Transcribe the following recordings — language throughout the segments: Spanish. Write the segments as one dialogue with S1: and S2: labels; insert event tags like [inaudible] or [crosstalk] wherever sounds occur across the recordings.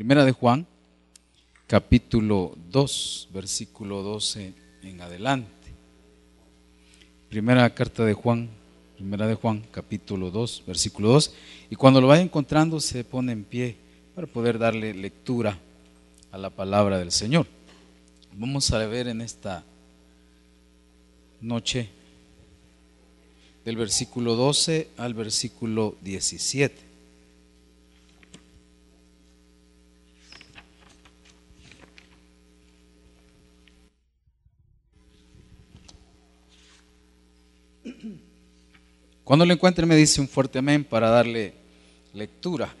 S1: Primera de Juan, capítulo 2, versículo 12 en adelante. Primera carta de Juan, primera de Juan, capítulo 2, versículo 2. Y cuando lo vaya encontrando, se pone en pie para poder darle lectura a la palabra del Señor. Vamos a ver en esta noche del versículo 12 al versículo 17. Cuando lo encuentre me dice un fuerte amén para darle lectura.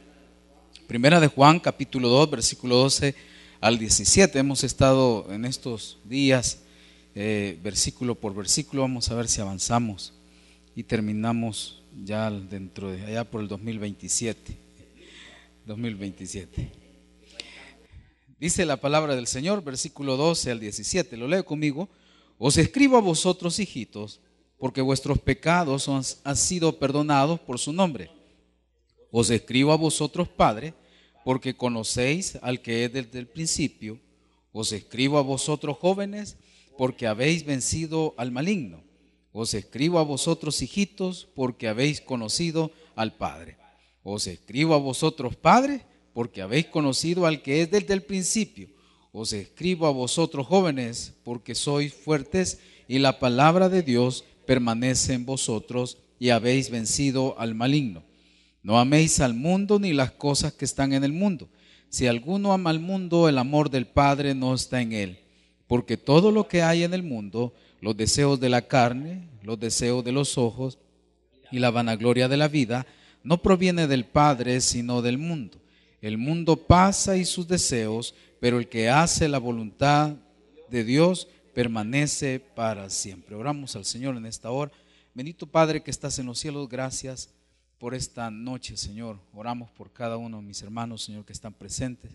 S1: Primera de Juan, capítulo 2, versículo 12 al 17. Hemos estado en estos días, eh, versículo por versículo. Vamos a ver si avanzamos y terminamos ya dentro de allá por el 2027. 2027. Dice la palabra del Señor, versículo 12 al 17. Lo leo conmigo. Os escribo a vosotros, hijitos porque vuestros pecados han sido perdonados por su nombre. Os escribo a vosotros, Padre, porque conocéis al que es desde el principio. Os escribo a vosotros, jóvenes, porque habéis vencido al maligno. Os escribo a vosotros, hijitos, porque habéis conocido al Padre. Os escribo a vosotros, padres, porque habéis conocido al que es desde el principio. Os escribo a vosotros, jóvenes, porque sois fuertes y la palabra de Dios permanece en vosotros y habéis vencido al maligno. No améis al mundo ni las cosas que están en el mundo. Si alguno ama al mundo, el amor del Padre no está en él. Porque todo lo que hay en el mundo, los deseos de la carne, los deseos de los ojos y la vanagloria de la vida, no proviene del Padre, sino del mundo. El mundo pasa y sus deseos, pero el que hace la voluntad de Dios permanece para siempre. Oramos al Señor en esta hora. Bendito Padre que estás en los cielos, gracias por esta noche, Señor. Oramos por cada uno de mis hermanos, Señor, que están presentes,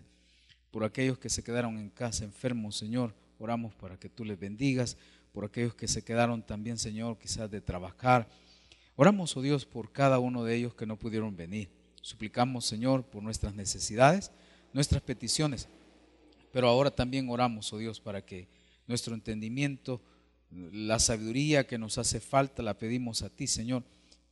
S1: por aquellos que se quedaron en casa enfermos, Señor. Oramos para que tú les bendigas, por aquellos que se quedaron también, Señor, quizás de trabajar. Oramos, oh Dios, por cada uno de ellos que no pudieron venir. Suplicamos, Señor, por nuestras necesidades, nuestras peticiones. Pero ahora también oramos, oh Dios, para que nuestro entendimiento, la sabiduría que nos hace falta, la pedimos a ti, Señor,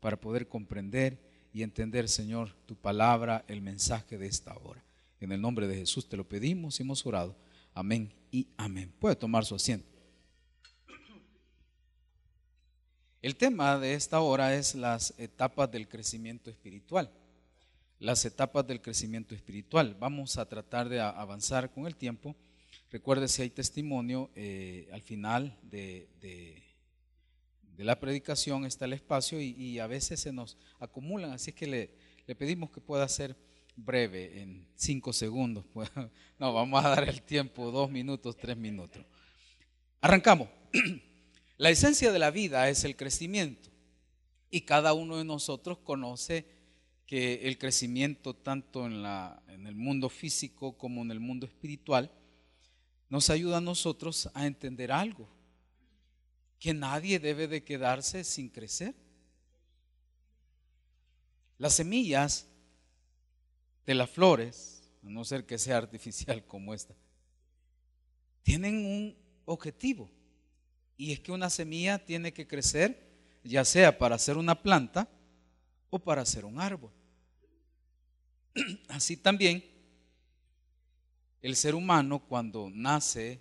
S1: para poder comprender y entender, Señor, tu palabra, el mensaje de esta hora. En el nombre de Jesús te lo pedimos y hemos orado. Amén y amén. Puede tomar su asiento. El tema de esta hora es las etapas del crecimiento espiritual. Las etapas del crecimiento espiritual. Vamos a tratar de avanzar con el tiempo Recuerde si hay testimonio, eh, al final de, de, la predicación está el espacio y, a veces se nos acumulan, así que le, le pedimos que pueda ser breve, en cinco segundos. [laughs] No, vamos a dar el tiempo, dos minutos, tres minutos. Arrancamos. [clears throat] La esencia de la vida es el crecimiento y cada uno de nosotros conoce que el crecimiento tanto en, la, en el mundo físico como en el mundo espiritual nos ayuda a nosotros a entender algo, que nadie debe de quedarse sin crecer. Las semillas de las flores, a no ser que sea artificial como esta, tienen un objetivo y es que una semilla tiene que crecer ya sea para hacer una planta o para hacer un árbol. [clears throat] Así también el ser humano cuando nace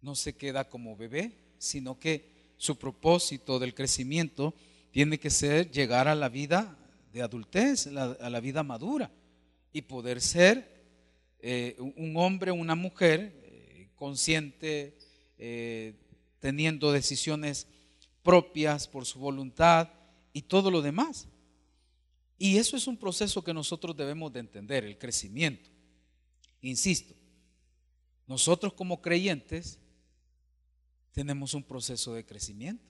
S1: no se queda como bebé, sino que su propósito del crecimiento tiene que ser llegar a la vida de adultez, a la vida madura y poder ser eh, un hombre, una mujer eh, consciente, eh, teniendo decisiones propias por su voluntad y todo lo demás. Y eso es un proceso que nosotros debemos de entender, el crecimiento. Insisto, nosotros como creyentes tenemos un proceso de crecimiento.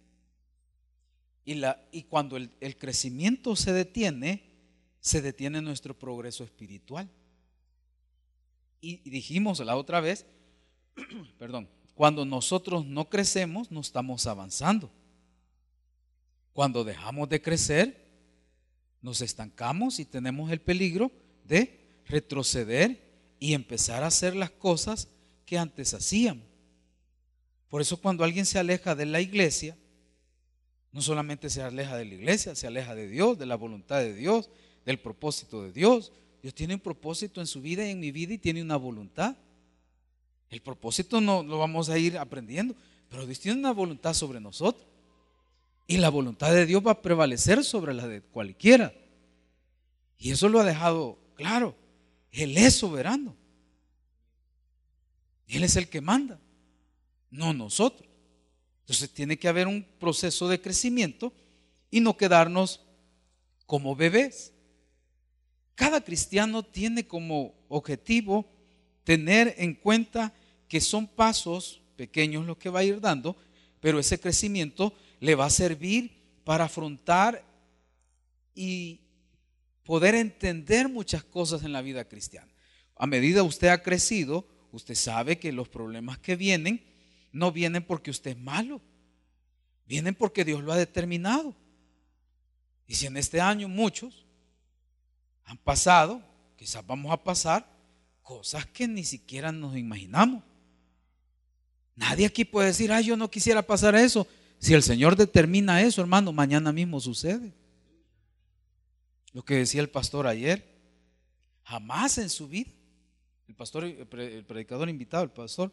S1: Y, y cuando el, el crecimiento se detiene, se detiene nuestro progreso espiritual. Y dijimos la otra vez, [clears throat] perdón, cuando nosotros no crecemos, no estamos avanzando. Cuando dejamos de crecer, nos estancamos y tenemos el peligro de retroceder y empezar a hacer las cosas que antes hacíamos. Por eso cuando alguien se aleja de la iglesia, no solamente se aleja de la iglesia, se aleja de Dios, de la voluntad de Dios, del propósito de Dios. Dios tiene un propósito en su vida y en mi vida y tiene una voluntad. El propósito no lo vamos a ir aprendiendo, pero Dios tiene una voluntad sobre nosotros. Y la voluntad de Dios va a prevalecer sobre la de cualquiera. Y eso lo ha dejado claro. Él es soberano. Él es el que manda, no nosotros. Entonces tiene que haber un proceso de crecimiento y no quedarnos como bebés. Cada cristiano tiene como objetivo tener en cuenta que son pasos pequeños los que va a ir dando, pero ese crecimiento le va a servir para afrontar y poder entender muchas cosas en la vida cristiana. A medida usted ha crecido, usted sabe que los problemas que vienen no vienen porque usted es malo, vienen porque Dios lo ha determinado. Y si en este año muchos han pasado, quizás vamos a pasar cosas que ni siquiera nos imaginamos. Nadie aquí puede decir, ay, yo no quisiera pasar eso. Si el Señor determina eso, hermano, mañana mismo sucede. Lo que decía el pastor ayer, jamás en su vida, el pastor, el predicador invitado, el pastor,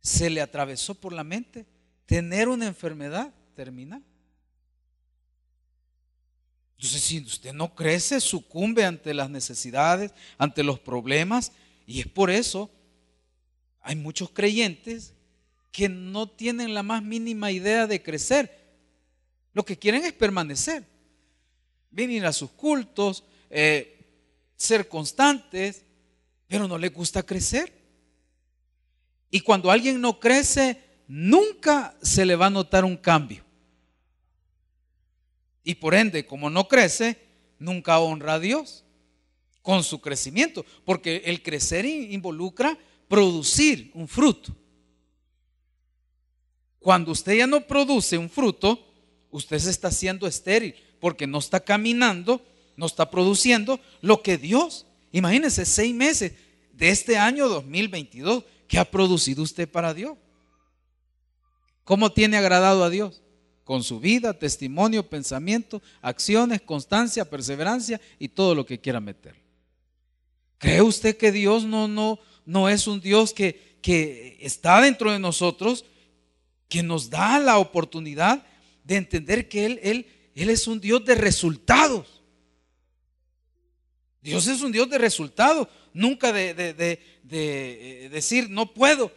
S1: se le atravesó por la mente tener una enfermedad terminal. Entonces, si usted no crece, sucumbe ante las necesidades, ante los problemas, y es por eso hay muchos creyentes que no tienen la más mínima idea de crecer. Lo que quieren es permanecer, venir a sus cultos, eh, ser constantes, pero no les gusta crecer. Y cuando alguien no crece, nunca se le va a notar un cambio. Y por ende, como no crece, nunca honra a Dios con su crecimiento, porque el crecer involucra producir un fruto. Cuando usted ya no produce un fruto, usted se está haciendo estéril porque no está caminando, no está produciendo lo que Dios, imagínense, seis meses de este año 2022 que ha producido usted para Dios. ¿Cómo tiene agradado a Dios? Con su vida, testimonio, pensamiento, acciones, constancia, perseverancia y todo lo que quiera meter. ¿Cree usted que Dios no, no, no es un Dios que, que está dentro de nosotros que nos da la oportunidad de entender que Él, Él, Él es un Dios de resultados. Dios es un Dios de resultados, nunca de, eh, decir no puedo.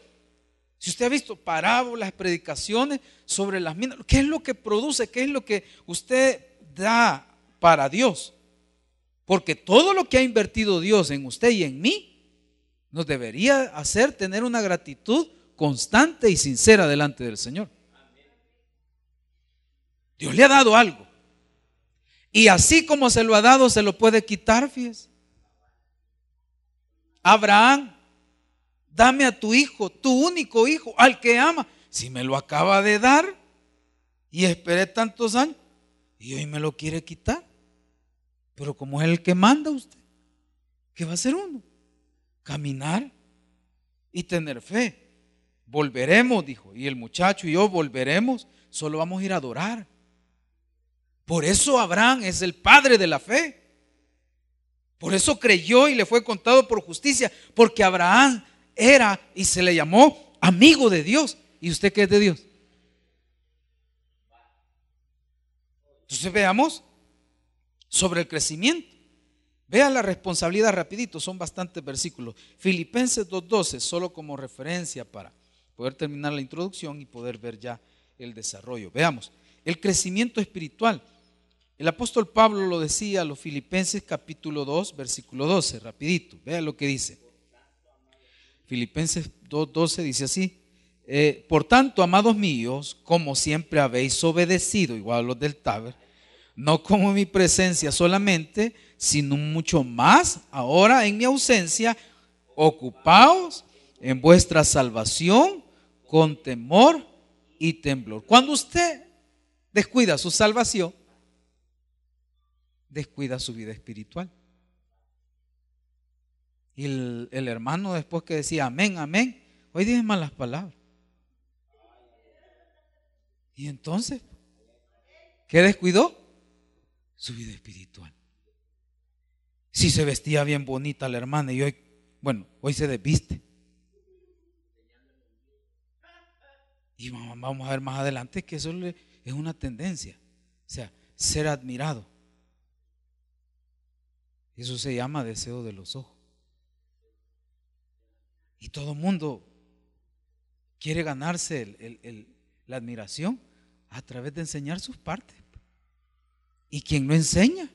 S1: Si usted ha visto parábolas, predicaciones sobre las minas, ¿qué es lo que produce? ¿Qué es lo que usted da para Dios? Porque todo lo que ha invertido Dios en usted y en mí nos debería hacer tener una gratitud constante y sincera delante del Señor. Dios le ha dado algo. Y así como se lo ha dado, se lo puede quitar, fíjese. Abraham, dame a tu hijo, tu único hijo, al que ama. Si me lo acaba de dar y esperé tantos años y hoy me lo quiere quitar. Pero como es el que manda usted, ¿qué va a hacer uno? Caminar y tener fe. Volveremos, dijo. Y el muchacho y yo volveremos. Solo vamos a ir a adorar. Por eso Abraham es el padre de la fe. Por eso creyó y le fue contado por justicia. Porque Abraham era y se le llamó amigo de Dios. ¿Y usted qué es de Dios? Entonces veamos sobre el crecimiento. Vea la responsabilidad rapidito, son bastantes versículos. Filipenses 2.12, solo como referencia para poder terminar la introducción y poder ver ya el desarrollo. Veamos, el crecimiento espiritual. El apóstol Pablo lo decía a los Filipenses capítulo 2, versículo 12, rapidito, vea lo que dice. Filipenses 2.12 dice así, eh, por tanto, amados míos, como siempre habéis obedecido, igual a los del Taber, no como en mi presencia solamente, sino mucho más ahora en mi ausencia, ocupaos en vuestra salvación con temor y temblor. Cuando usted descuida su salvación, descuida su vida espiritual. Y el, hermano después que decía amén, amén, hoy dice malas palabras. Y entonces, ¿qué descuidó? Su vida espiritual. Si se vestía bien bonita la hermana y hoy, bueno, hoy se desviste. Y vamos a ver más adelante que eso es una tendencia. O sea, ser admirado. Eso se llama deseo de los ojos. Y todo mundo quiere ganarse la admiración a través de enseñar sus partes. ¿Y quien no enseña?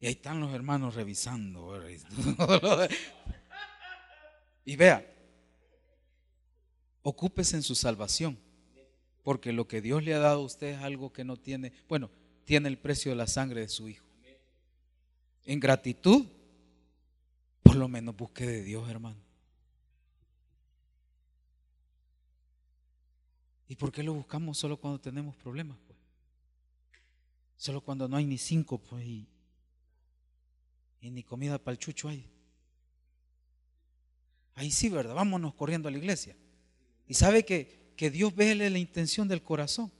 S1: Y ahí están los hermanos revisando. [laughs] Y vea, ocúpese en su salvación, porque lo que Dios le ha dado a usted es algo que no tiene, bueno, tiene el precio de la sangre de su Hijo. En gratitud, por lo menos busque de Dios, hermano. ¿Y por qué lo buscamos solo cuando tenemos problemas? Pues? Solo cuando no hay ni cinco, pues, y, ni comida para el chucho hay. Ahí sí, ¿verdad? Vámonos corriendo a la iglesia. Y sabe que, que Dios ve la intención del corazón.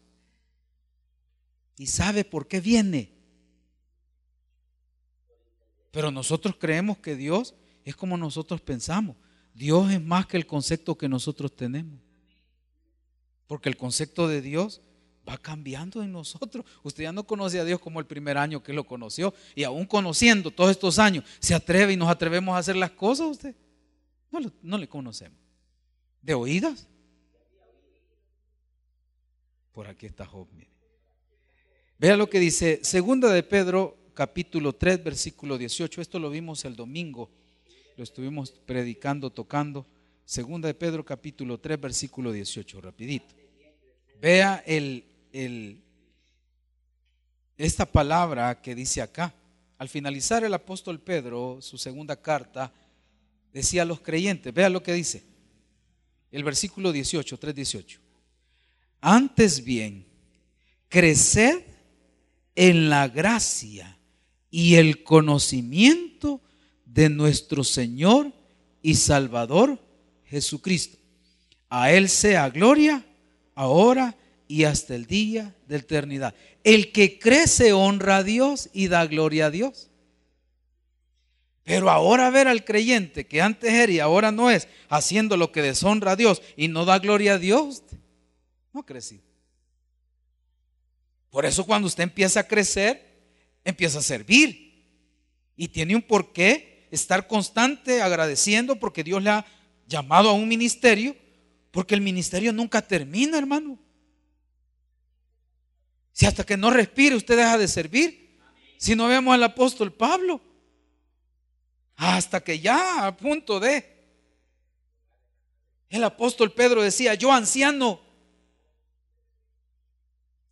S1: Y sabe por qué viene. Pero nosotros creemos que Dios es como nosotros pensamos. Dios es más que el concepto que nosotros tenemos. Porque el concepto de Dios va cambiando en nosotros. Usted ya no conoce a Dios como el primer año que lo conoció. Y aún conociendo todos estos años, se atreve y nos atrevemos a hacer las cosas usted. No, le conocemos. ¿De oídas? Por aquí está Job. Vea lo que dice Segunda de Pedro, capítulo 3, versículo 18. Esto lo vimos el domingo. Lo estuvimos predicando, tocando. Segunda de Pedro, capítulo 3, versículo 18. Rapidito. Vea el, el, esta palabra que dice acá. Al finalizar el apóstol Pedro, su segunda carta, decía a los creyentes. Vea lo que dice. El versículo 18, 3.18. Antes bien, creced en la gracia y el conocimiento de nuestro Señor y Salvador Jesucristo. A Él sea gloria ahora y hasta el día de eternidad. El que crece honra a Dios y da gloria a Dios. Pero ahora ver al creyente que antes era y ahora no es, haciendo lo que deshonra a Dios y no da gloria a Dios, no ha crecido. Por eso cuando usted empieza a crecer, empieza a servir. Y tiene un porqué estar constante agradeciendo porque Dios le ha llamado a un ministerio, porque el ministerio nunca termina, hermano. Si hasta que no respire usted deja de servir. Si no vemos al apóstol Pablo. Hasta que ya a punto de. El apóstol Pedro decía, yo anciano.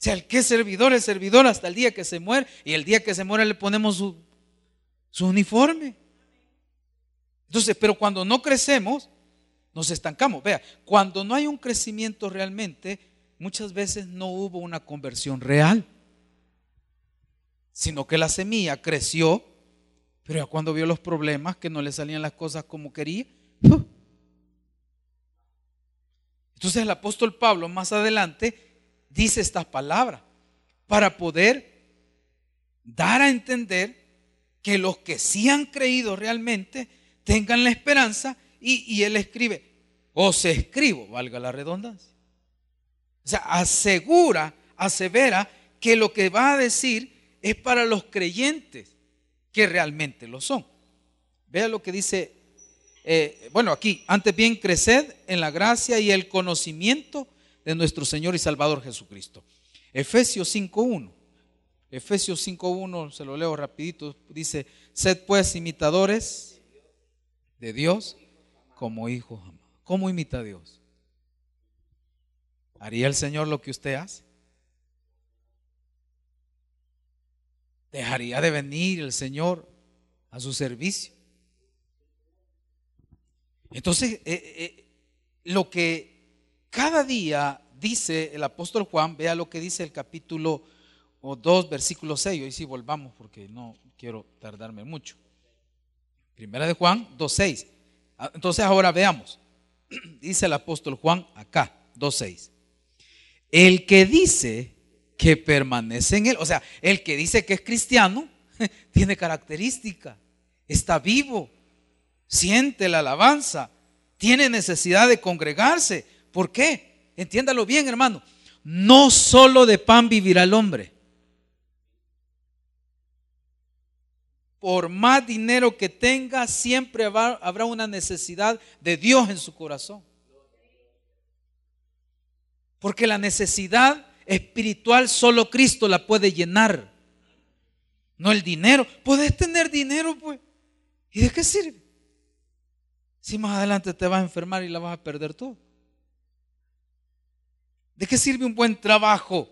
S1: Sea, el que es servidor es servidor hasta el día que se muere. Y el día que se muere le ponemos su, uniforme. Entonces, pero cuando no crecemos, nos estancamos. Vea, cuando no hay un crecimiento realmente, muchas veces no hubo una conversión real, sino que la semilla creció pero cuando vio los problemas, que no le salían las cosas como quería, entonces el apóstol Pablo más adelante dice estas palabras para poder dar a entender que los que sí han creído realmente tengan la esperanza y, él escribe, os escribo, valga la redundancia. O sea, asegura, asevera que lo que va a decir es para los creyentes que realmente lo son. Vea lo que dice, eh, bueno, aquí, antes bien, creced en la gracia y el conocimiento de nuestro Señor y Salvador Jesucristo. Efesios 5.1. Efesios 5.1, se lo leo rapidito, dice, sed pues imitadores de Dios como hijos. ¿Cómo imita a Dios? ¿Haría el Señor lo que usted hace? dejaría de venir el Señor a su servicio. Entonces, eh, eh, lo que cada día dice el apóstol Juan, vea lo que dice el capítulo 2, versículo 6, hoy sí volvamos porque no quiero tardarme mucho. Primera de Juan 2.6. Ah, entonces ahora veamos. [clears throat] Dice el apóstol Juan acá, 2.6. El que dice que permanece en él, o sea, el que dice que es cristiano, [laughs] tiene característica, está vivo, siente la alabanza, tiene necesidad de congregarse. ¿Por qué? Entiéndalo bien, hermano. No solo de pan vivirá el hombre. Por más dinero que tenga, siempre habrá una necesidad de Dios en su corazón. Porque la necesidad espiritual solo Cristo la puede llenar. No el dinero. Puedes tener dinero, pues. ¿Y de qué sirve? Si más adelante te vas a enfermar y la vas a perder todo. ¿De qué sirve un buen trabajo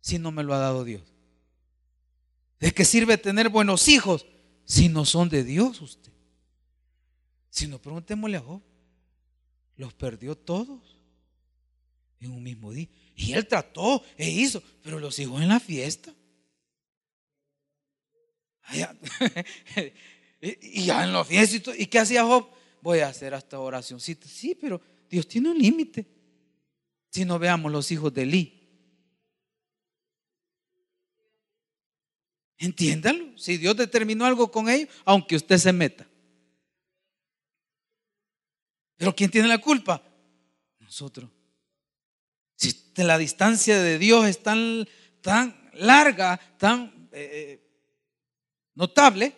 S1: si no me lo ha dado Dios? ¿De qué sirve tener buenos hijos si no son de Dios usted? Si no, preguntémosle a Job. Los perdió todos en un mismo día. Y él trató e hizo, pero los hijos en la fiesta. [laughs] y ya en la fiesta. ¿Y qué hacía Job? Voy a hacer hasta oracióncita. Sí, pero Dios tiene un límite. Si no veamos los hijos de Eli. Entiéndalo. Si Dios determinó algo con ellos, aunque usted se meta. Pero ¿quién tiene la culpa? Nosotros. Si la distancia de Dios es tan, tan larga, tan eh, eh, notable,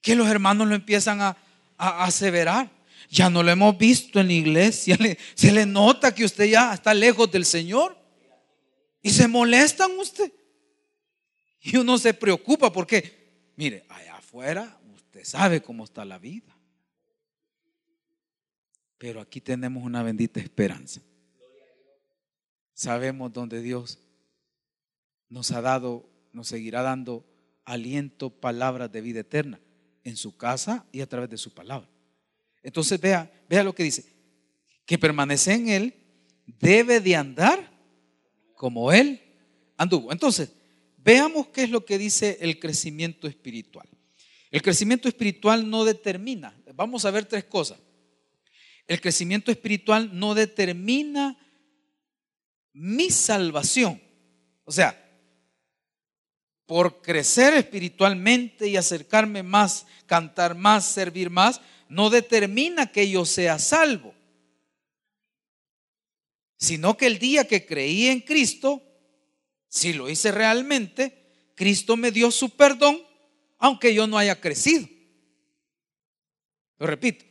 S1: que los hermanos lo empiezan a, a aseverar. Ya no lo hemos visto en la iglesia. [laughs] Se le nota que usted ya está lejos del Señor. Y se molestan usted. Y uno se preocupa porque, mire, allá afuera usted sabe cómo está la vida. Pero aquí tenemos una bendita esperanza. Sabemos donde Dios nos ha dado, nos seguirá dando aliento, palabras de vida eterna en su casa y a través de su palabra. Entonces vea, vea lo que dice, que permanece en él, debe de andar como él anduvo. Entonces, veamos qué es lo que dice el crecimiento espiritual. El crecimiento espiritual no determina, vamos a ver tres cosas. El crecimiento espiritual no determina mi salvación. O sea, por crecer espiritualmente y acercarme más, cantar más, servir más, no determina que yo sea salvo, sino que el día que creí en Cristo, si lo hice realmente, Cristo me dio su perdón, aunque yo no haya crecido. Lo repito.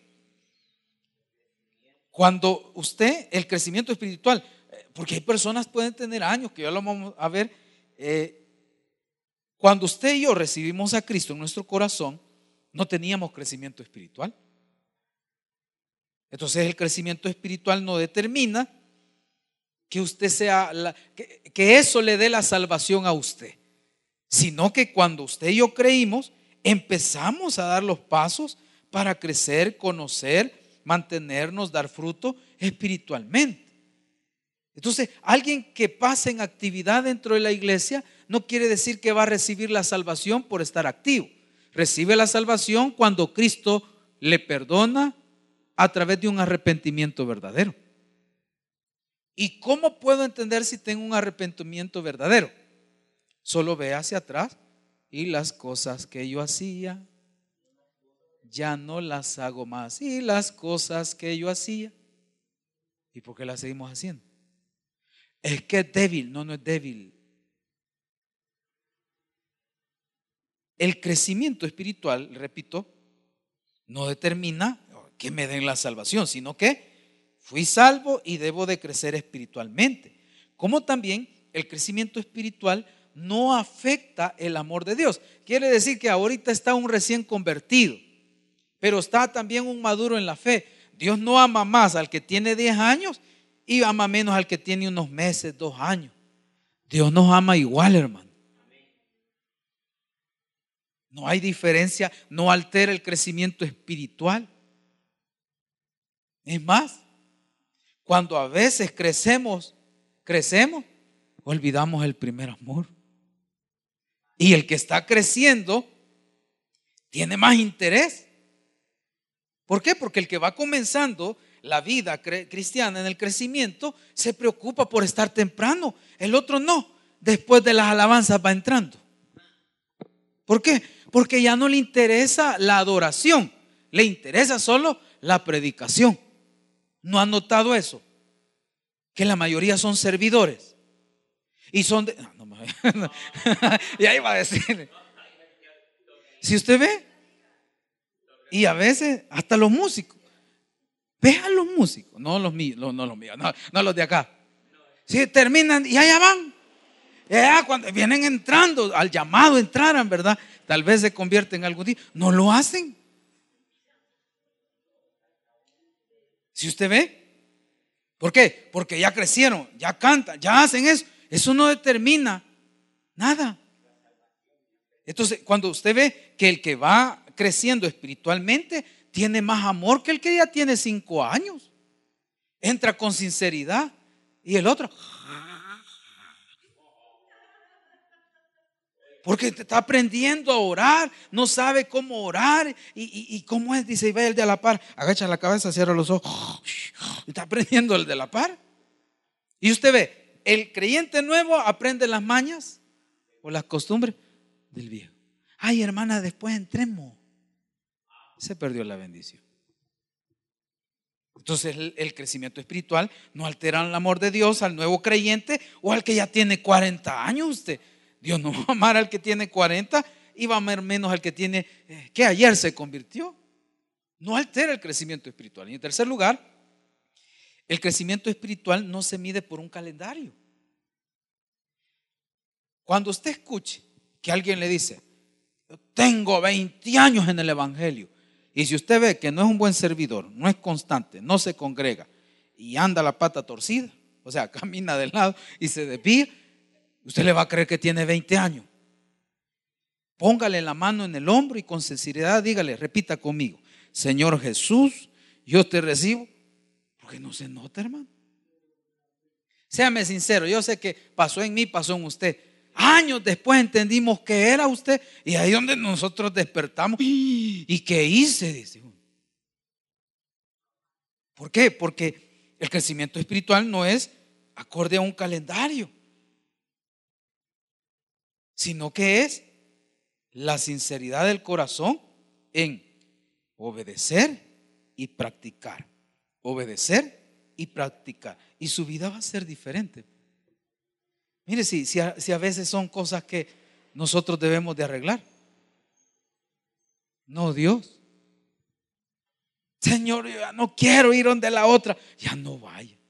S1: Cuando usted, el crecimiento espiritual, eh, porque hay personas que pueden tener años, que ya lo vamos a ver, eh, cuando usted y yo recibimos a Cristo en nuestro corazón, no teníamos crecimiento espiritual. Entonces el crecimiento espiritual no determina que usted sea, que, eso le dé la salvación a usted, sino que cuando usted y yo creímos, empezamos a dar los pasos para crecer, conocer, mantenernos, dar fruto espiritualmente. Entonces, alguien que pase en actividad dentro de la iglesia no quiere decir que va a recibir la salvación por estar activo. Recibe la salvación cuando Cristo le perdona, a través de un arrepentimiento verdadero. ¿Y cómo puedo entender si tengo un arrepentimiento verdadero? Solo ve hacia atrás y las cosas que yo hacía, ya no las hago más. Y las cosas que yo hacía, ¿y por qué las seguimos haciendo? Es que es débil, no, no es débil. El crecimiento espiritual, repito, no determina que me den la salvación, sino que fui salvo y debo de crecer espiritualmente. Como también el crecimiento espiritual no afecta el amor de Dios. Quiere decir que ahorita está un recién convertido, pero está también un maduro en la fe. Dios no ama más al que tiene 10 años y ama menos al que tiene unos meses, dos años. Dios nos ama igual, hermano. No hay diferencia, no altera el crecimiento espiritual. Es más, cuando a veces crecemos, crecemos, olvidamos el primer amor. Y el que está creciendo tiene más interés. ¿Por qué? Porque el que va comenzando la vida cristiana en el crecimiento se preocupa por estar temprano. El otro no. Después de las alabanzas va entrando. ¿Por qué? Porque ya no le interesa la adoración. Le interesa solo la predicación. ¿No han notado eso? Que la mayoría son servidores. Y son de... y ahí va a decir. Si usted ve, y a veces hasta los músicos. Ve los músicos, no los míos, no, los míos, no, los de acá. Si terminan y allá van. Ya cuando vienen entrando, al llamado entraran, ¿verdad? Tal vez se convierten en algún día. No lo hacen. Si usted ve, ¿por qué? Porque ya crecieron, ya cantan, ya hacen eso. Eso no determina nada. Entonces, cuando usted ve que el que va creciendo espiritualmente tiene más amor que el que ya tiene cinco años, entra con sinceridad y el otro, porque está aprendiendo a orar, no sabe cómo orar y, cómo es, dice, y ve el de la par, agacha la cabeza, cierra los ojos, está aprendiendo el de la par. Y usted ve, el creyente nuevo aprende las mañas o las costumbres del viejo. Ay, hermana, después entremos. Se perdió la bendición. Entonces el, crecimiento espiritual no altera el amor de Dios al nuevo creyente o al que ya tiene 40 años usted. Dios no va a amar al que tiene 40 y va a amar menos al que tiene, eh, que ayer se convirtió. No altera el crecimiento espiritual. Y en tercer lugar, el crecimiento espiritual no se mide por un calendario. Cuando usted escuche que alguien le dice, tengo 20 años en el Evangelio, y si usted ve que no es un buen servidor, no es constante, no se congrega y anda la pata torcida, o sea, [laughs] camina de lado y se desvía, Usted le va a creer que tiene 20 años. Póngale la mano en el hombro y con sinceridad dígale, repita conmigo, Señor Jesús, yo te recibo, porque no se nota, hermano. Séame sincero, yo sé que pasó en mí, pasó en usted. Años después entendimos que era usted y ahí donde nosotros despertamos. ¿Y qué hice? Dice. ¿Por qué? Porque el crecimiento espiritual no es acorde a un calendario sino que es la sinceridad del corazón en obedecer y practicar. Obedecer y practicar. Y su vida va a ser diferente. Mire, si, si, a, a veces son cosas que nosotros debemos de arreglar. No, Dios. Señor, yo ya no quiero ir donde la otra. Ya no vaya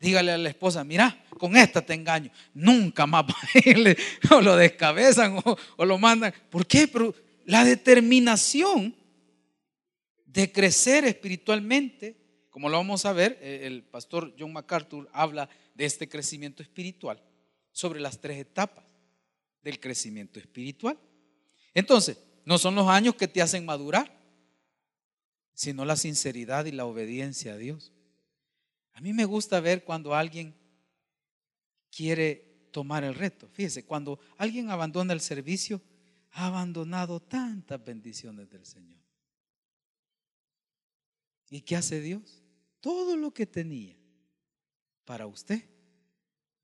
S1: dígale a la esposa, mira, con esta te engaño, nunca más [laughs] o lo descabezan o, lo mandan. ¿Por qué? Pero la determinación de crecer espiritualmente, como lo vamos a ver, eh, el pastor John MacArthur habla de este crecimiento espiritual sobre las tres etapas del crecimiento espiritual. Entonces, no son los años que te hacen madurar, sino la sinceridad y la obediencia a Dios. A mí me gusta ver cuando alguien quiere tomar el reto. Fíjese, cuando alguien abandona el servicio, ha abandonado tantas bendiciones del Señor. ¿Y qué hace Dios? Todo lo que tenía para usted,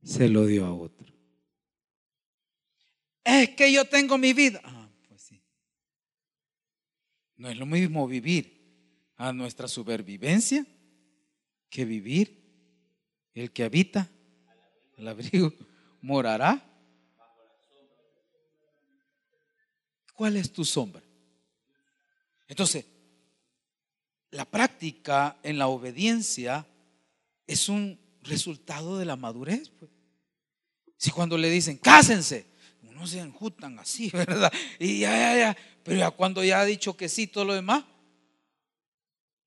S1: se lo dio a otro. Es que yo tengo mi vida. Ah, pues sí. No es lo mismo vivir a nuestra supervivencia que vivir. El que habita el abrigo [laughs] morará. ¿Cuál es tu sombra? Entonces, la práctica en la obediencia es un resultado de la madurez. Pues. Si cuando le dicen, cásense, uno se enjutan así, [laughs] ¿verdad? Y ya, ya, ya. Pero ya cuando ya ha dicho que sí, todo lo demás,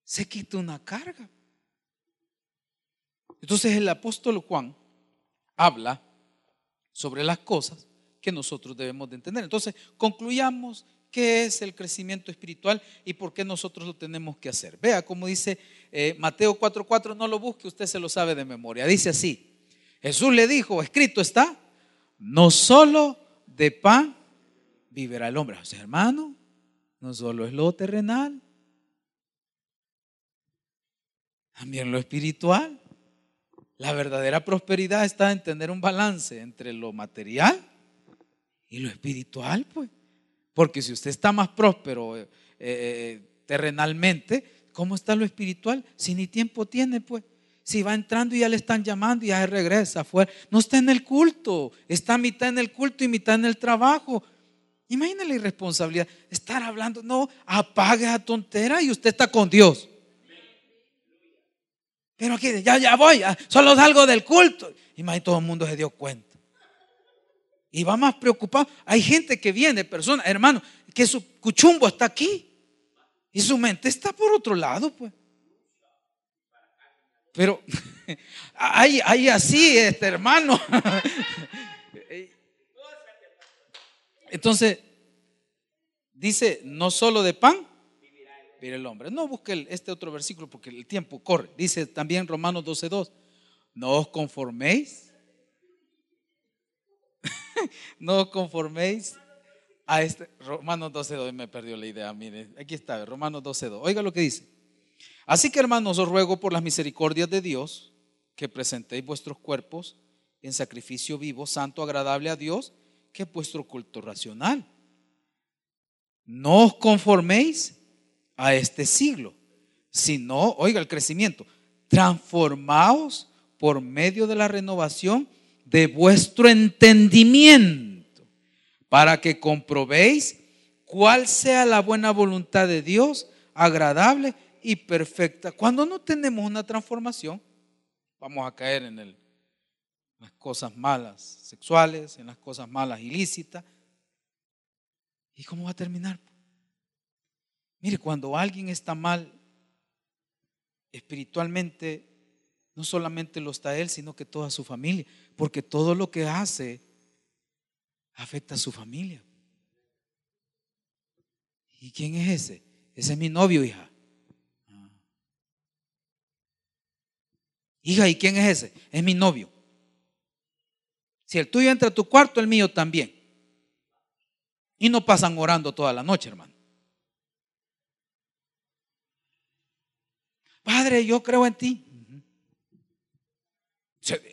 S1: se quita una carga. Entonces el apóstol Juan habla sobre las cosas que nosotros debemos de entender. Entonces, concluyamos qué es el crecimiento espiritual y por qué nosotros lo tenemos que hacer. Vea como dice eh, Mateo 4:4, no lo busque, usted se lo sabe de memoria. Dice así, Jesús le dijo, escrito está, no solo de pan vivirá el hombre. O sea, hermano, no solo es lo terrenal, también lo espiritual. La verdadera prosperidad está en tener un balance entre lo material y lo espiritual, pues. Porque si usted está más próspero eh, eh, terrenalmente, ¿cómo está lo espiritual? Si ni tiempo tiene, pues. Si va entrando y ya le están llamando y ya regresa afuera. No está en el culto, está mitad en el culto y mitad en el trabajo. Imagina la irresponsabilidad. Estar hablando, no, apague a tontera y usted está con Dios. Pero aquí, ya, ya voy, solo salgo del culto. Imagínate, todo el mundo se dio cuenta. Y va más preocupado. Hay gente que viene, personas, hermano, que su cuchumbo está aquí. Y su mente está por otro lado, pues. Pero [laughs] hay, hay así, este hermano. [laughs] Entonces, dice, no solo de pan vive el hombre. No busque este otro versículo porque el tiempo corre. Dice también Romanos 12.2, no os conforméis, [laughs] no os conforméis a este, Romanos 12.2, me perdió la idea, mire, aquí está, Romanos 12.2. Oiga lo que dice. Así que hermanos, os ruego por las misericordias de Dios que presentéis vuestros cuerpos en sacrificio vivo, santo, agradable a Dios, que es vuestro culto racional. No os conforméis a este siglo, sino, oiga el crecimiento, transformaos por medio de la renovación de vuestro entendimiento, para que comprobéis cuál sea la buena voluntad de Dios, agradable y perfecta. Cuando no tenemos una transformación, vamos a caer en las cosas malas sexuales, en las cosas malas ilícitas. ¿Y cómo va a terminar? Mire, cuando alguien está mal espiritualmente, no solamente lo está él, sino que toda su familia, porque todo lo que hace afecta a su familia. ¿Y quién es ese? Ese es mi novio, hija. Hija, ¿y quién es ese? Es mi novio. Si el tuyo entra a tu cuarto, el mío también. Y no pasan orando toda la noche, hermano. Padre, yo creo en ti.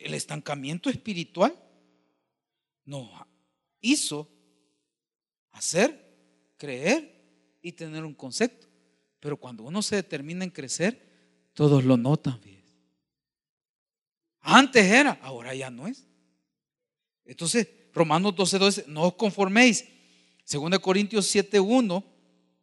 S1: El estancamiento espiritual nos hizo hacer, creer y tener un concepto. Pero cuando uno se determina en crecer, todos lo notan. Antes era, ahora ya no es. Entonces, Romanos 12, 12, no os conforméis. Según de Corintios 7, 1,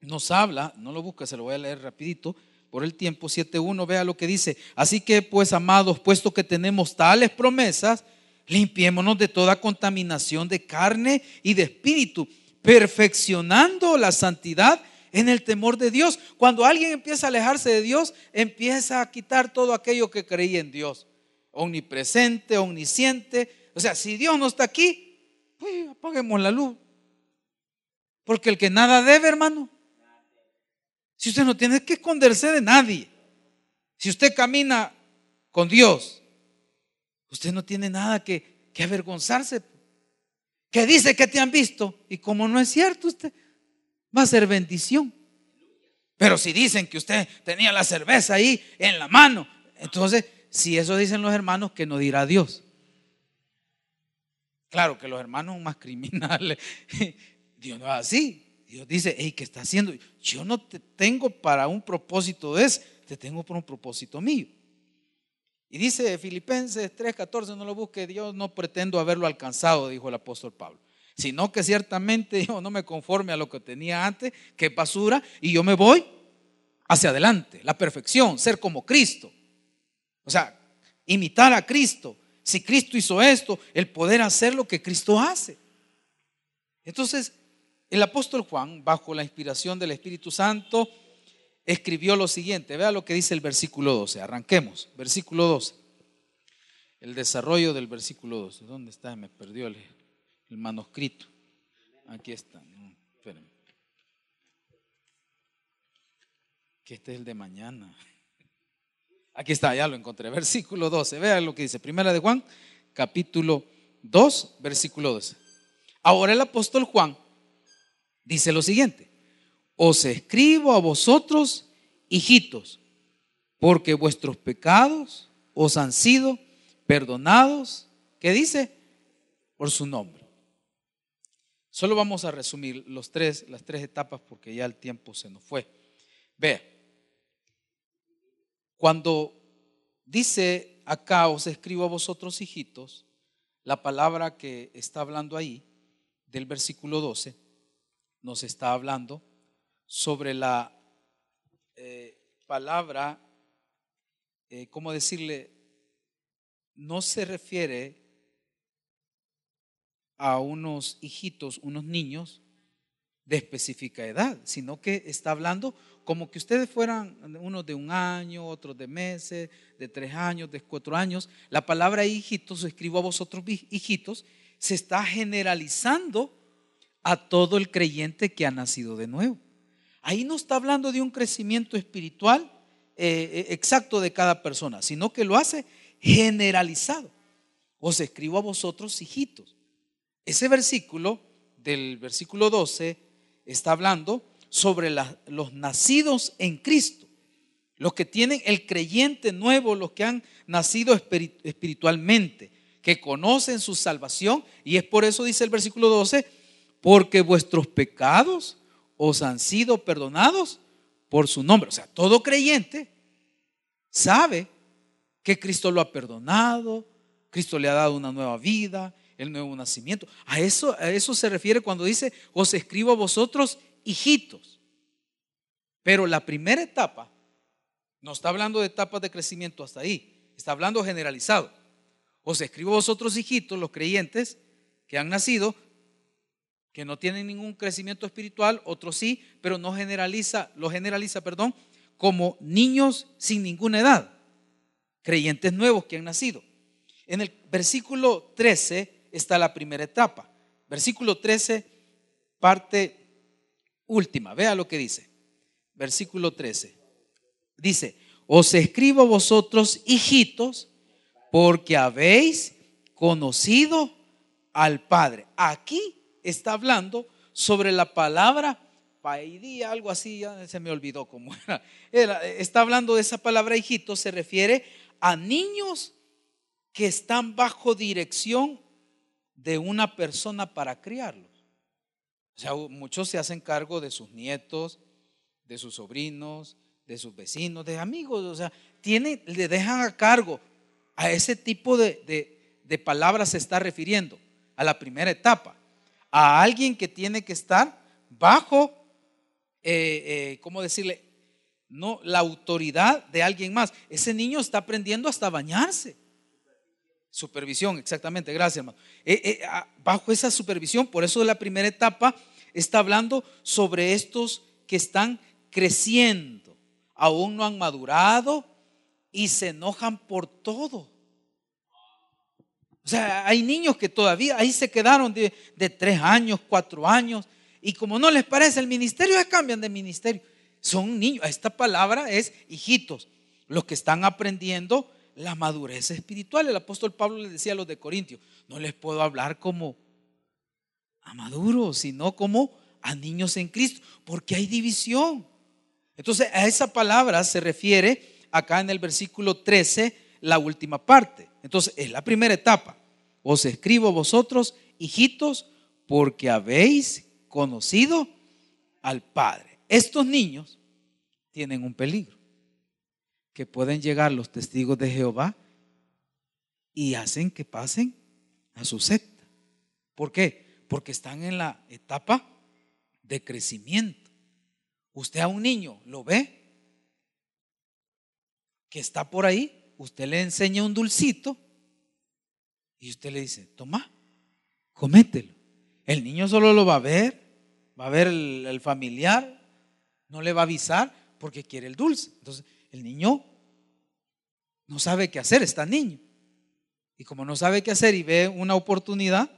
S1: nos habla, no lo busca, se lo voy a leer rapidito por el tiempo 7.1, vea lo que dice. Así que pues, amados, puesto que tenemos tales promesas, limpiémonos de toda contaminación de carne y de espíritu, perfeccionando la santidad en el temor de Dios. Cuando alguien empieza a alejarse de Dios, empieza a quitar todo aquello que creía en Dios. Omnipresente, omnisciente. O sea, si Dios no está aquí, pues apaguemos la luz. Porque el que nada debe, hermano, si usted no tiene que esconderse de nadie, si usted camina con Dios, usted no tiene nada que, avergonzarse. Que dice que te han visto y como no es cierto, usted va a ser bendición. Pero si dicen que usted tenía la cerveza ahí en la mano, entonces, si eso dicen los hermanos, que no dirá Dios. Claro que los hermanos más criminales, [laughs] Dios no es así. Dios dice, hey, ¿qué está haciendo? Yo no te tengo para un propósito de ese, te tengo por un propósito mío. Y dice Filipenses 3:14, no lo busque, Dios no pretendo haberlo alcanzado, dijo el apóstol Pablo, sino que ciertamente [laughs] yo no me conforme a lo que tenía antes, que basura, y yo me voy hacia adelante, la perfección, ser como Cristo. O sea, imitar a Cristo. Si Cristo hizo esto, el poder hacer lo que Cristo hace. Entonces, el apóstol Juan, bajo la inspiración del Espíritu Santo, escribió lo siguiente. Vea lo que dice el versículo 12. Arranquemos. Versículo 12. El desarrollo del versículo 12. ¿Dónde está? Me perdió el, manuscrito. Aquí está. espérenme. Que este es el de mañana. Aquí está, ya lo encontré. Versículo 12. Vea lo que dice. Primera de Juan, capítulo 2, versículo 12. Ahora el apóstol Juan dice lo siguiente, os escribo a vosotros, hijitos, porque vuestros pecados os han sido perdonados, ¿qué dice? Por su nombre. Solo vamos a resumir los tres, las tres etapas porque ya el tiempo se nos fue. Vea, cuando dice acá os escribo a vosotros hijitos, la palabra que está hablando ahí del versículo 12 nos está hablando sobre la eh, palabra, eh, ¿cómo decirle? No se refiere a unos hijitos, unos niños de específica edad, sino que está hablando como que ustedes fueran unos de un año, otros de meses, de tres años, de cuatro años. La palabra hijitos, escribo a vosotros hijitos, se está generalizando a todo el creyente que ha nacido de nuevo. Ahí no está hablando de un crecimiento espiritual eh, eh, exacto de cada persona, sino que lo hace generalizado. Os escribo a vosotros hijitos. Ese versículo del versículo 12 está hablando sobre los nacidos en Cristo, los que tienen el creyente nuevo, los que han nacido espiritualmente, que conocen su salvación. Y es por eso dice el versículo 12, porque vuestros pecados os han sido perdonados por su nombre. O sea, todo creyente sabe que Cristo lo ha perdonado, Cristo le ha dado una nueva vida, el nuevo nacimiento. A eso, a eso se refiere cuando dice, os escribo a vosotros hijitos. Pero la primera etapa, no está hablando de etapas de crecimiento hasta ahí, está hablando generalizado. Os escribo a vosotros hijitos, los creyentes que han nacido, que no tienen ningún crecimiento espiritual, otros sí, pero no generaliza, lo generaliza, perdón, como niños sin ninguna edad, creyentes nuevos que han nacido. En el versículo 13 está la primera etapa. Versículo 13, parte última. Vea lo que dice. Versículo 13. Dice, os escribo vosotros, hijitos, porque habéis conocido al Padre. Aquí está hablando sobre la palabra paidía, algo así, ya se me olvidó cómo [laughs] era. Está hablando de esa palabra hijito, se refiere a niños que están bajo dirección de una persona para criarlos. O sea, muchos se hacen cargo de sus nietos, de sus sobrinos, de sus vecinos, de amigos. O sea, tienen, le dejan a cargo. A ese tipo de, de palabras se está refiriendo, a la primera etapa a alguien que tiene que estar bajo, eh, eh, ¿cómo decirle? No, la autoridad de alguien más. Ese niño está aprendiendo hasta bañarse. Supervisión, exactamente, gracias hermano. Eh, bajo esa supervisión, por eso la primera etapa está hablando sobre estos que están creciendo, aún no han madurado y se enojan por todo. O sea, hay niños que todavía ahí se quedaron de, tres años, cuatro años, y como no les parece el ministerio, ya cambian de ministerio. Son niños. Esta palabra es hijitos, los que están aprendiendo la madurez espiritual. El apóstol Pablo le decía a los de Corintios, no les puedo hablar como a maduros, sino como a niños en Cristo, porque hay división. Entonces, a esa palabra se refiere acá en el versículo 13, la última parte. Entonces, es la primera etapa. Os escribo vosotros, hijitos, porque habéis conocido al Padre. Estos niños tienen un peligro, que pueden llegar los testigos de Jehová y hacen que pasen a su secta. ¿Por qué? Porque están en la etapa de crecimiento. Usted a un niño lo ve que está por ahí usted le enseña un dulcito y usted le dice, toma, comételo. El niño solo lo va a ver, va a ver el, familiar, no le va a avisar porque quiere el dulce. Entonces, el niño no sabe qué hacer, está niño. Y como no sabe qué hacer y ve una oportunidad,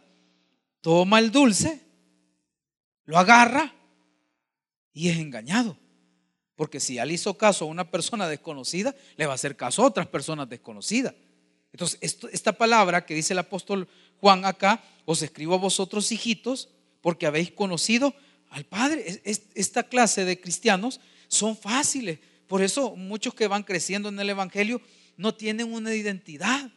S1: toma el dulce, lo agarra y es engañado. Porque si él hizo caso a una persona desconocida, le va a hacer caso a otras personas desconocidas. Entonces, esta palabra que dice el apóstol Juan acá, os escribo a vosotros hijitos, porque habéis conocido al Padre. Esta clase de cristianos son fáciles. Por eso muchos que van creciendo en el Evangelio no tienen una identidad.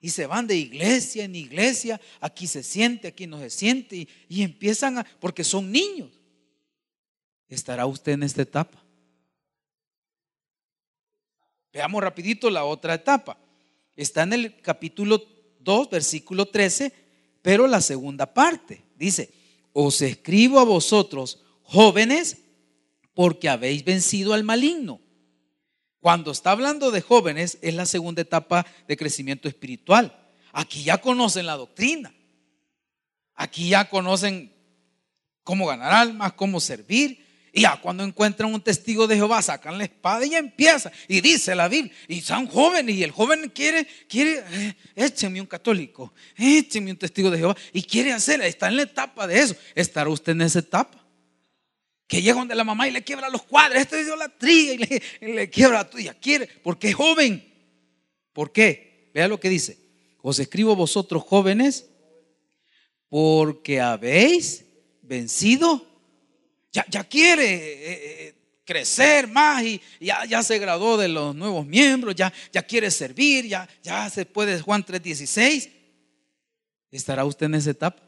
S1: Y se van de iglesia en iglesia, aquí se siente, aquí no se siente, y, y empiezan a, porque son niños. ¿Estará usted en esta etapa? Veamos rapidito la otra etapa. Está en el capítulo 2, versículo 13, pero la segunda parte. Dice, os escribo a vosotros, jóvenes, porque habéis vencido al maligno. Cuando está hablando de jóvenes, es la segunda etapa de crecimiento espiritual. Aquí ya conocen la doctrina. Aquí ya conocen cómo ganar almas, cómo servir, y ya cuando encuentran un testigo de Jehová, sacan la espada y empieza. Y dice la Biblia, y son jóvenes, y el joven quiere, quiere, eh, échenme un católico, échenme un testigo de Jehová, y quiere hacer, está en la etapa de eso. ¿Estará usted en esa etapa? Que llega donde la mamá y le quiebra los cuadros, esto es idolatría, y le, y le quiebra la tuya, quiere, porque es joven. ¿Por qué? Vea lo que dice. Os escribo vosotros jóvenes, porque habéis vencido ya, quiere eh, eh, crecer más y ya, ya, se graduó de los nuevos miembros, ya, ya quiere servir, ya, ya se puede Juan 3.16. ¿Estará usted en esa etapa?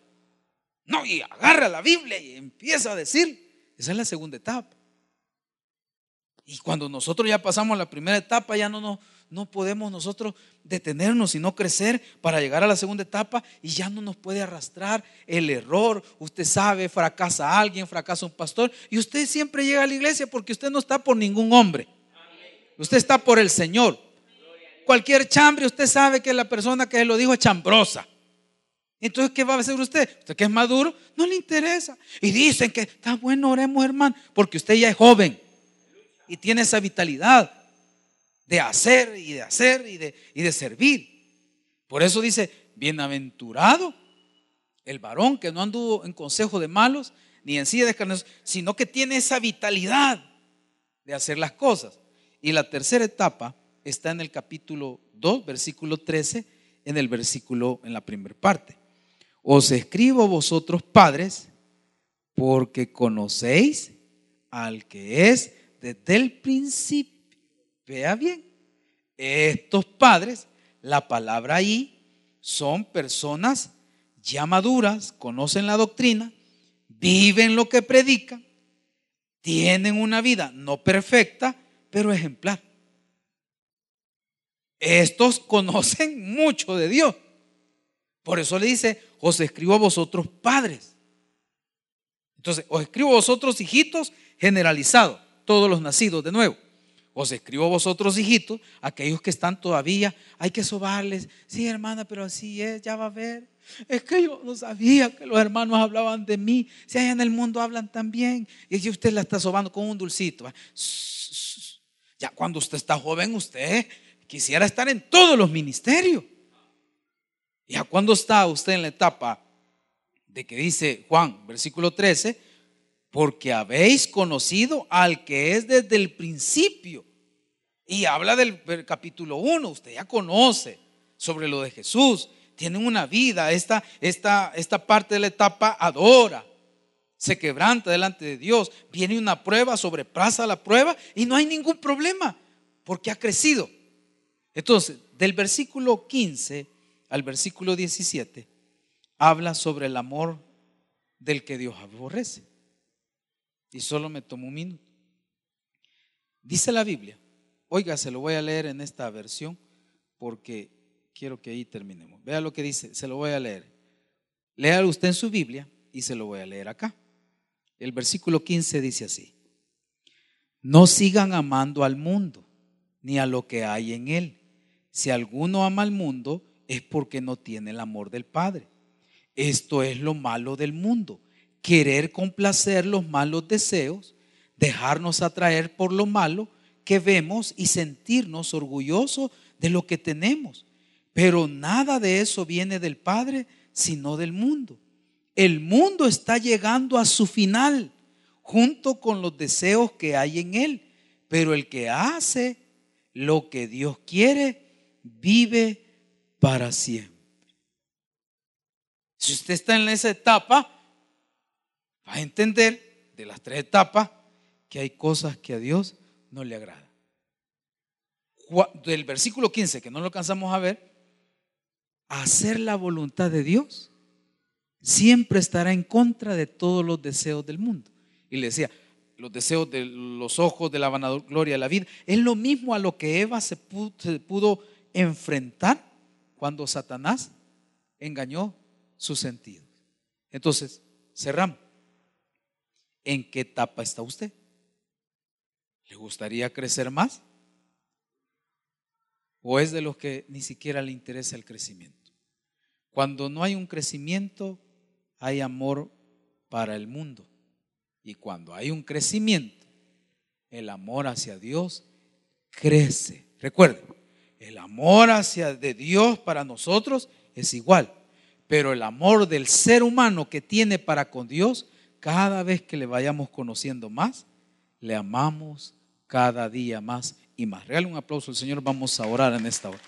S1: No, y agarra la Biblia y empieza a decir. Esa es la segunda etapa. Y cuando nosotros ya pasamos la primera etapa, ya no nos no podemos nosotros detenernos y no crecer para llegar a la segunda etapa y ya no nos puede arrastrar el error. Usted sabe, fracasa alguien, fracasa un pastor y usted siempre llega a la iglesia porque usted no está por ningún hombre. Usted está por el Señor. Cualquier chambre, usted sabe que la persona que lo dijo es chambrosa. Entonces, ¿qué va a hacer usted? Usted que es maduro, no le interesa. Y dicen que está bueno, oremos, hermano, porque usted ya es joven y tiene esa vitalidad de hacer y de hacer y de, y de servir. Por eso dice, bienaventurado el varón que no anduvo en consejo de malos ni en silla de carneros, sino que tiene esa vitalidad de hacer las cosas. Y la tercera etapa está en el capítulo 2, versículo 13, en el versículo, en la primera parte. Os escribo vosotros padres, porque conocéis al que es desde el principio Vea bien, estos padres, la palabra ahí, son personas ya maduras, conocen la doctrina, viven lo que predican, tienen una vida no perfecta, pero ejemplar. Estos conocen [laughs] mucho de Dios. Por eso le dice, os escribo a vosotros padres. Entonces, os escribo a vosotros hijitos generalizados, todos los nacidos de nuevo. Os escribo a vosotros, hijitos, aquellos que están todavía, hay que sobarles. Sí, hermana, pero así es, ya va a ver. Es que yo no sabía que los hermanos hablaban de mí. Si allá en el mundo hablan también. Y que usted la está sobando con un dulcito. Ya cuando usted está joven, usted quisiera estar en todos los ministerios. Ya cuando está usted en la etapa de que dice Juan, versículo 13, porque habéis conocido al que es desde el principio. Y habla del, capítulo 1, usted ya conoce sobre lo de Jesús, tienen una vida, esta, esta, esta parte de la etapa adora, se quebranta delante de Dios, viene una prueba, sobrepasa la prueba y no hay ningún problema, porque ha crecido. Entonces, del versículo 15 al versículo 17, habla sobre el amor del que Dios aborrece y solo me tomo un minuto. Dice la Biblia, oiga, se lo voy a leer en esta versión porque quiero que ahí terminemos. Vea lo que dice, se lo voy a leer. Léalo usted en su Biblia y se lo voy a leer acá. El versículo 15 dice así, no sigan amando al mundo ni a lo que hay en él. Si alguno ama al mundo es porque no tiene el amor del Padre. Esto es lo malo del mundo querer complacer los malos deseos, dejarnos atraer por lo malo que vemos y sentirnos orgullosos de lo que tenemos. Pero nada de eso viene del Padre, sino del mundo. El mundo está llegando a su final junto con los deseos que hay en él. Pero el que hace lo que Dios quiere, vive para siempre. Si usted está en esa etapa, va a entender de las tres etapas que hay cosas que a Dios no le agrada. Del versículo 15, que no lo alcanzamos a ver, hacer la voluntad de Dios siempre estará en contra de todos los deseos del mundo. Y le decía, los deseos de los ojos, de la vanagloria de la vida, es lo mismo a lo que Eva se pudo, enfrentar cuando Satanás engañó sus sentidos. Entonces, cerramos. ¿En qué etapa está usted? ¿Le gustaría crecer más? ¿O es de los que ni siquiera le interesa el crecimiento? Cuando no hay un crecimiento, hay amor para el mundo. Y cuando hay un crecimiento, el amor hacia Dios crece. Recuerden, el amor hacia de Dios para nosotros es igual, pero el amor del ser humano que tiene para con Dios, cada vez que le vayamos conociendo más, le amamos cada día más y más. Regale un aplauso al Señor, vamos a orar en esta hora.